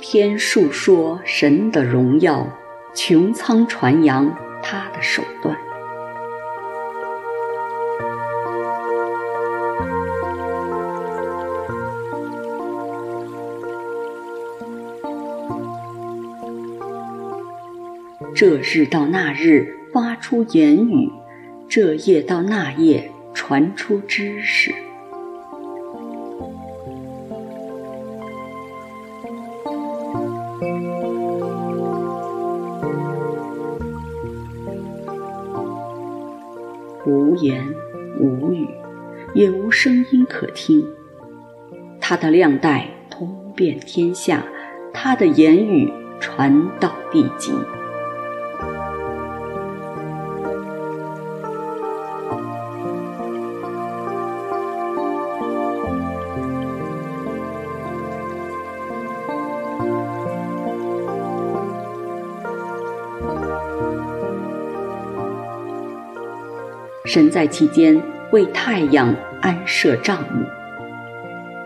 天述说神的荣耀，穹苍传扬他的手段。这日到那日发出言语，这夜到那夜传出知识。言无语，也无声音可听。他的亮带通遍天下，他的言语传到地极。神在其间为太阳安设帐幕，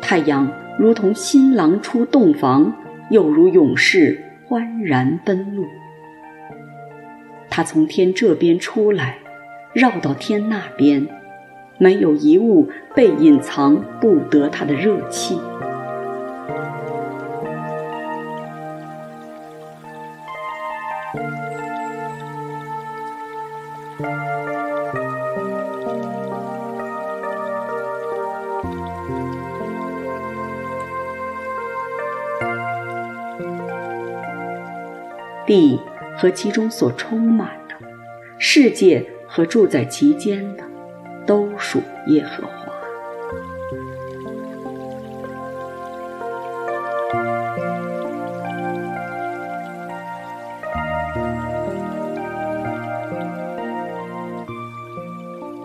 太阳如同新郎出洞房，又如勇士欢然奔路。他从天这边出来，绕到天那边，没有一物被隐藏不得他的热气。和其中所充满的，世界和住在其间的，都属耶和华。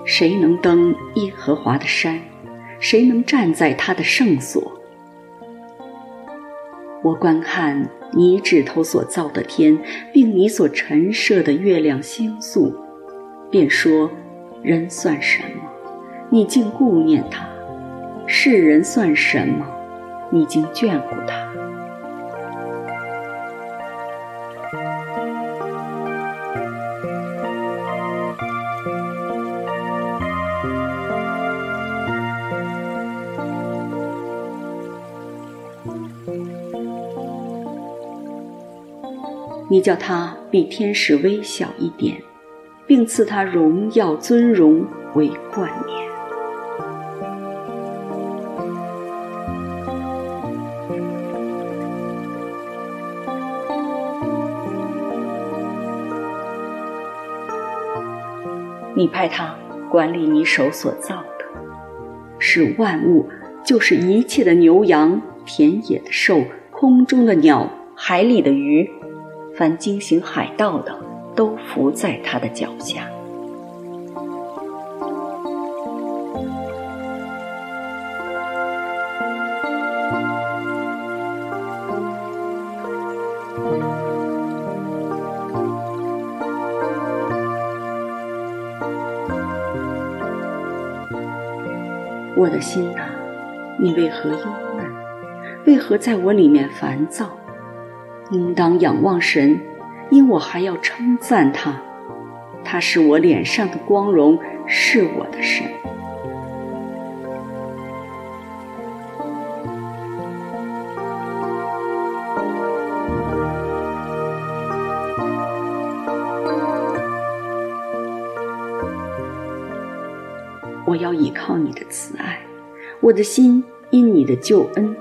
谁能登耶和华的山？谁能站在他的圣所？我观看你指头所造的天，并你所陈设的月亮星宿，便说：人算什么？你竟顾念他；世人算什么？你竟眷顾他。你叫他比天使微小一点，并赐他荣耀尊荣为冠冕。你派他管理你手所造的，是万物，就是一切的牛羊、田野的兽、空中的鸟、海里的鱼。凡惊醒海盗的，都伏在他的脚下。我的心哪，你为何忧闷？为何在我里面烦躁？应当仰望神，因我还要称赞他。他是我脸上的光荣，是我的神。我要倚靠你的慈爱，我的心因你的救恩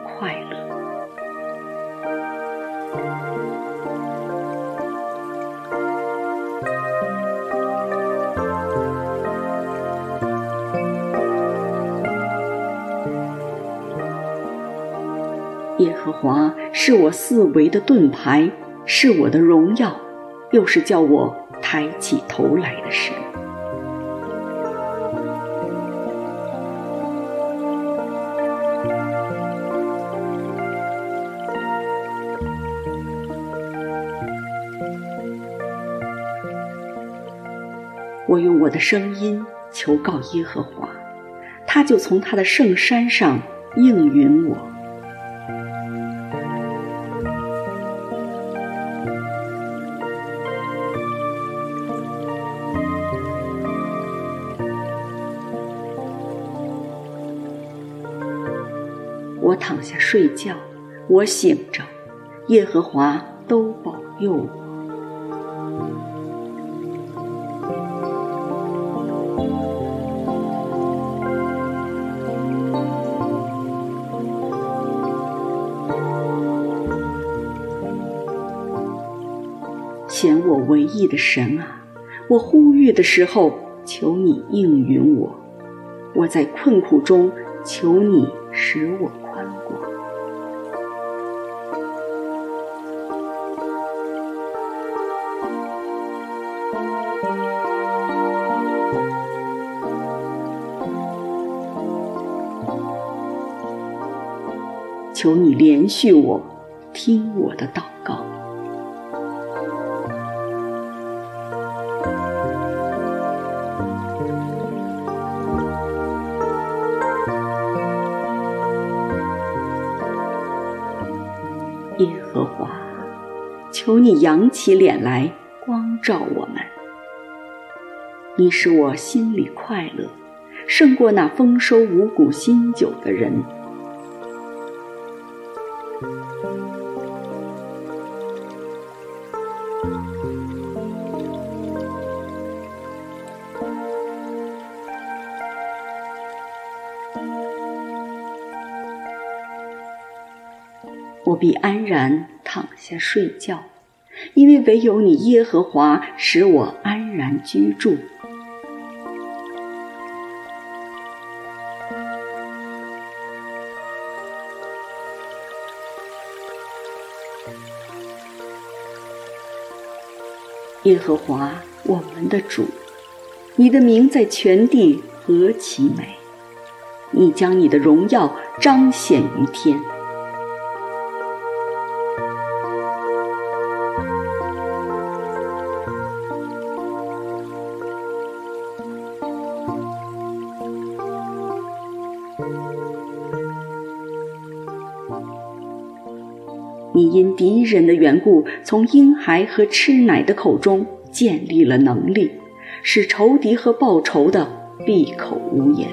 是我四围的盾牌，是我的荣耀，又是叫我抬起头来的神。我用我的声音求告耶和华，他就从他的圣山上应允我。下睡觉，我醒着，耶和华都保佑我。显我唯一的神啊，我呼吁的时候，求你应允我；我在困苦中，求你使我求你连续我，听我的祷告。耶和华，求你扬起脸来，光照我们。你使我心里快乐，胜过那丰收五谷新酒的人。必安然躺下睡觉，因为唯有你耶和华使我安然居住。耶和华，我们的主，你的名在全地何其美！你将你的荣耀彰显于天。敌人的缘故，从婴孩和吃奶的口中建立了能力，使仇敌和报仇的闭口无言。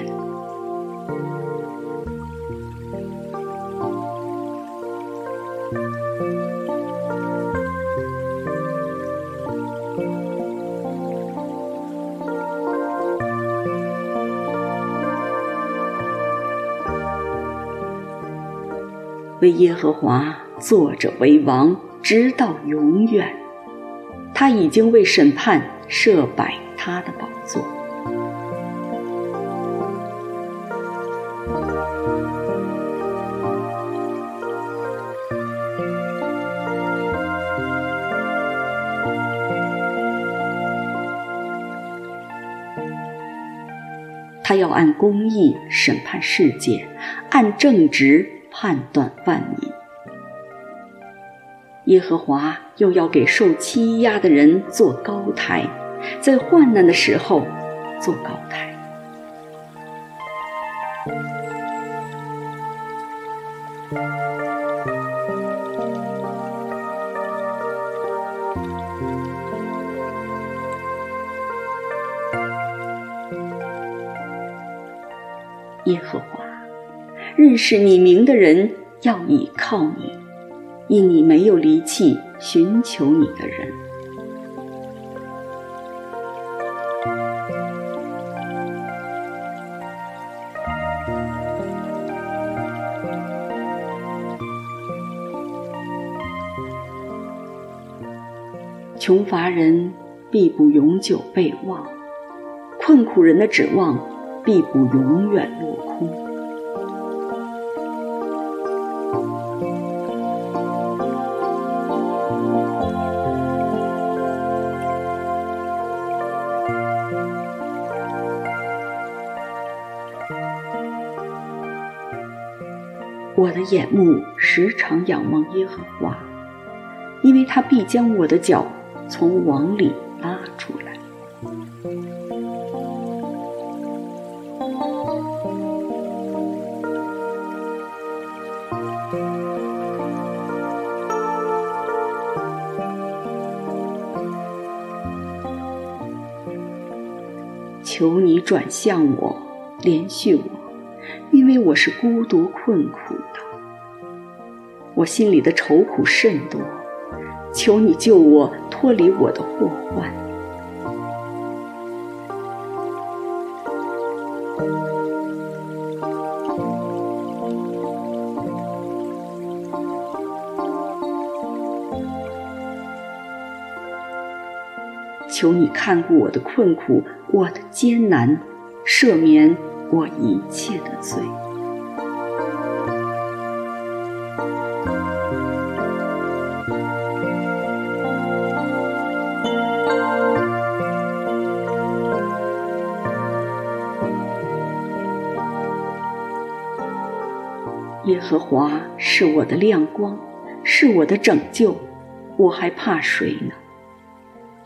为耶和华。坐着为王，直到永远。他已经为审判设摆他的宝座。他要按公义审判世界，按正直判断万民。耶和华又要给受欺压的人做高台，在患难的时候做高台。耶和华，认识你名的人要倚靠你。因你没有离弃寻求你的人，穷乏人必不永久被忘，困苦人的指望必不永远落空。眼目时常仰望耶和华，因为他必将我的脚从网里拉出来。求你转向我，怜恤我。因为我是孤独困苦的。我心里的愁苦甚多，求你救我脱离我的祸患。求你看顾我的困苦，我的艰难，赦免我一切的罪。和华是我的亮光，是我的拯救，我还怕谁呢？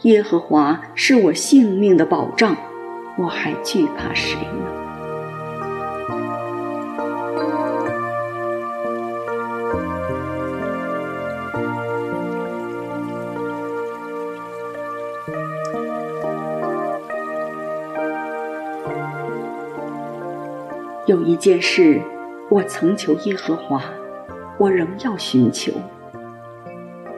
耶和华是我性命的保障，我还惧怕谁呢？有一件事，我曾求耶和华，我仍要寻求。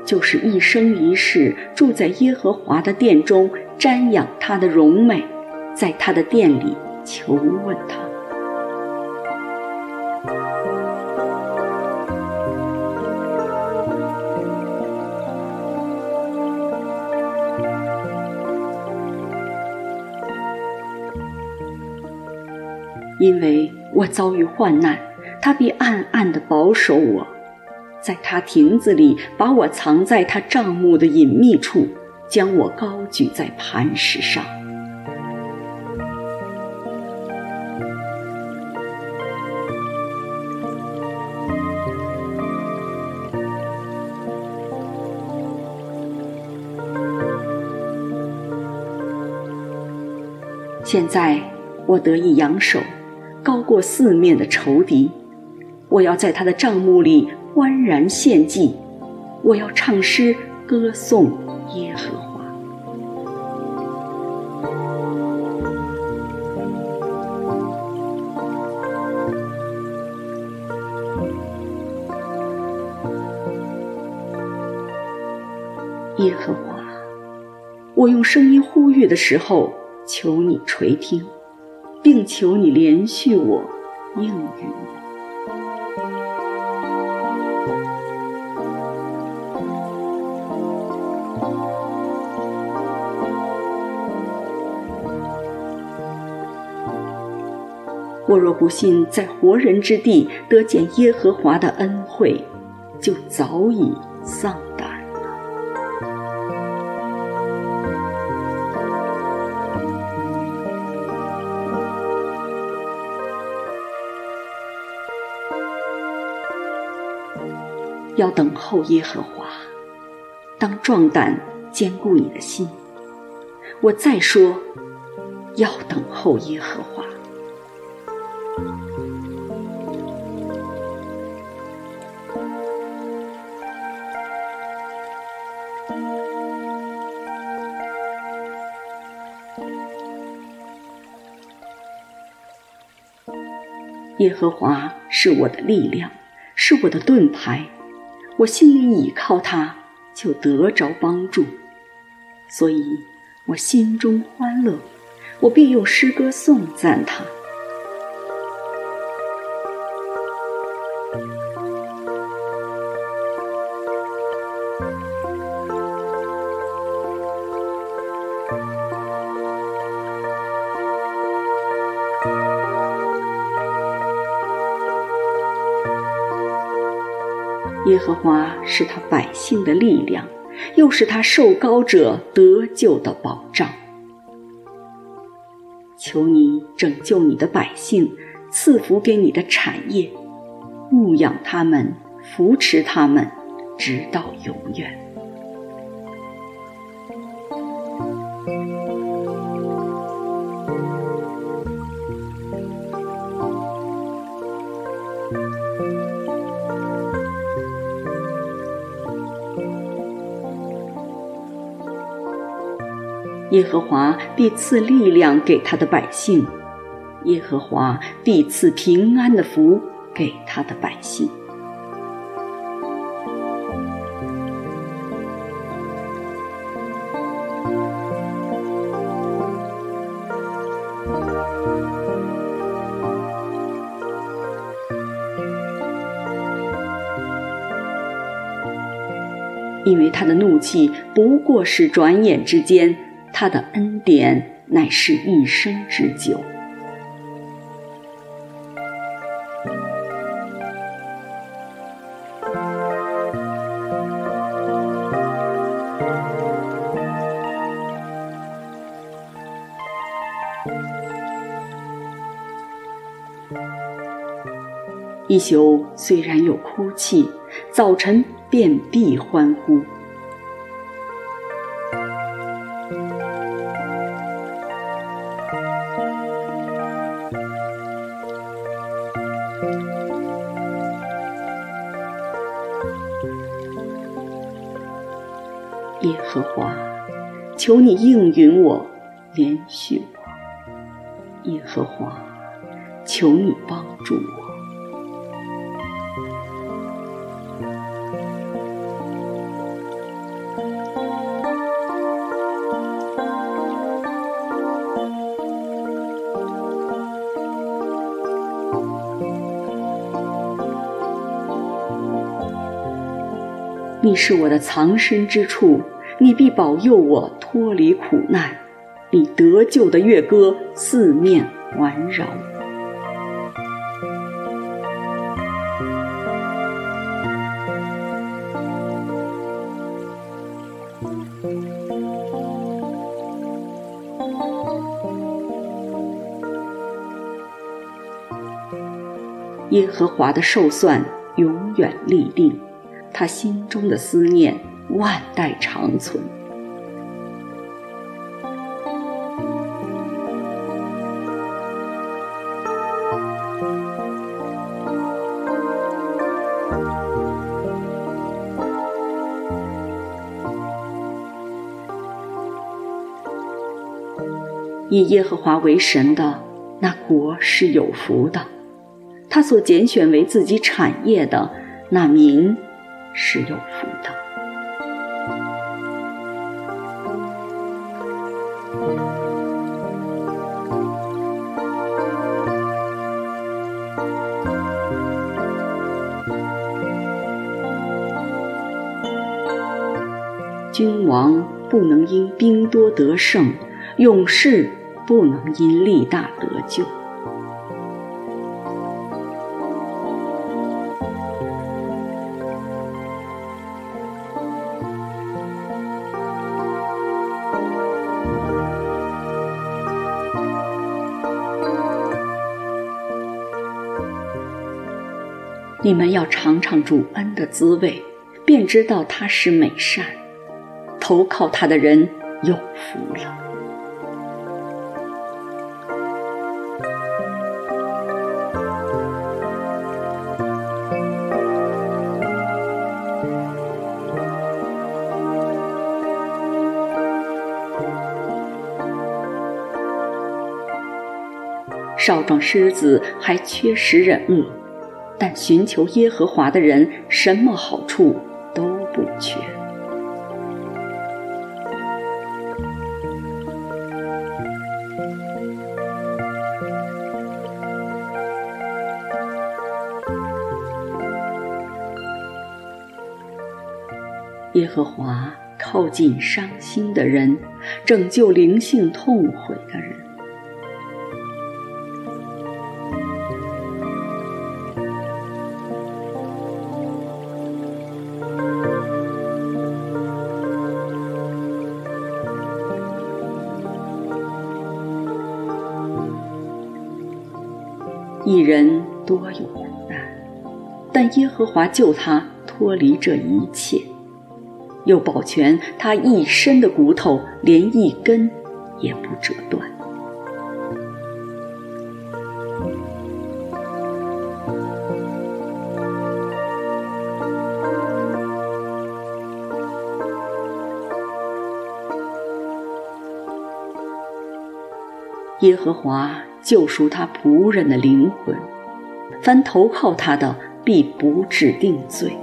就是一生一世住在耶和华的殿中，瞻仰他的荣美，在他的殿里求问他。因为我遭遇患难，他必暗暗地保守我。在他亭子里，把我藏在他帐幕的隐秘处，将我高举在磐石上。现在我得以扬首，高过四面的仇敌。我要在他的帐幕里。欢然献祭，我要唱诗歌颂耶和华。耶和华，我用声音呼吁的时候，求你垂听，并求你连续我，应允我。我若不信在活人之地得见耶和华的恩惠，就早已丧胆了。要等候耶和华，当壮胆坚固你的心。我再说，要等候耶和华。耶和华是我的力量，是我的盾牌，我心里倚靠他，就得着帮助，所以我心中欢乐，我必用诗歌颂赞他。和华是他百姓的力量，又是他受高者得救的保障。求你拯救你的百姓，赐福给你的产业，牧养他们，扶持他们，直到永远。耶和华必赐力量给他的百姓。耶和华必赐平安的福给他的百姓。因为他的怒气不过是转眼之间他的恩典乃是一生之久。一宿虽然有哭泣，早晨便必欢呼。求你应允我，怜恤我。耶和华，求你帮助我。你是我的藏身之处，你必保佑我脱离苦难，你得救的乐歌四面环绕。耶和华的寿算永远立定。他心中的思念万代长存。以耶和华为神的那国是有福的，他所拣选为自己产业的那民是有福的。不能因兵多得胜，勇士不能因力大得救。你们要尝尝主恩的滋味，便知道他是美善。投靠他的人有福了。少壮狮子还缺食忍饿。但寻求耶和华的人，什么好处都不缺。和华靠近伤心的人，拯救灵性痛悔的人。一人多有苦难，但耶和华救他脱离这一切，又保全他一身的骨头，连一根也不折断。耶和华。救赎他仆人的灵魂，凡投靠他的，必不指定罪。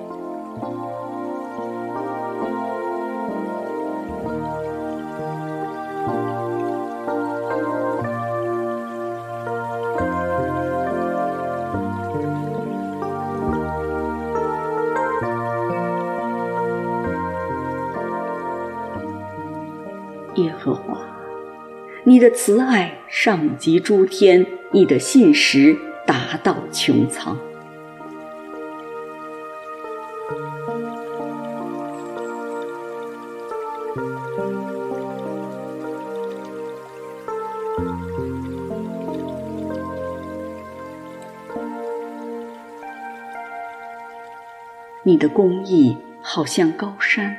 耶和华你的慈爱上及诸天，你的信实达到穹苍。你的公义好像高山，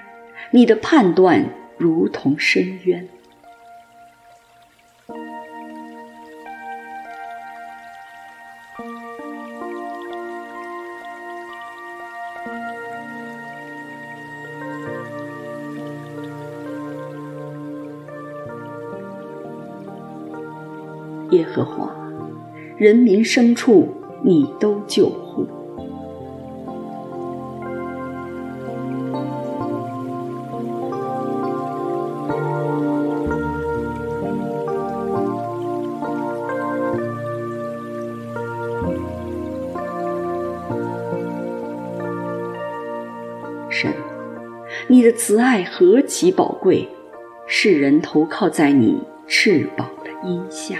你的判断如同深渊。耶和华，人民牲畜，你都救护。何其宝贵！世人投靠在你翅膀的荫下。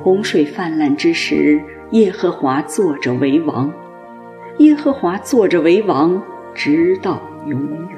洪水泛滥之时，耶和华坐着为王，耶和华坐着为王，直到永远。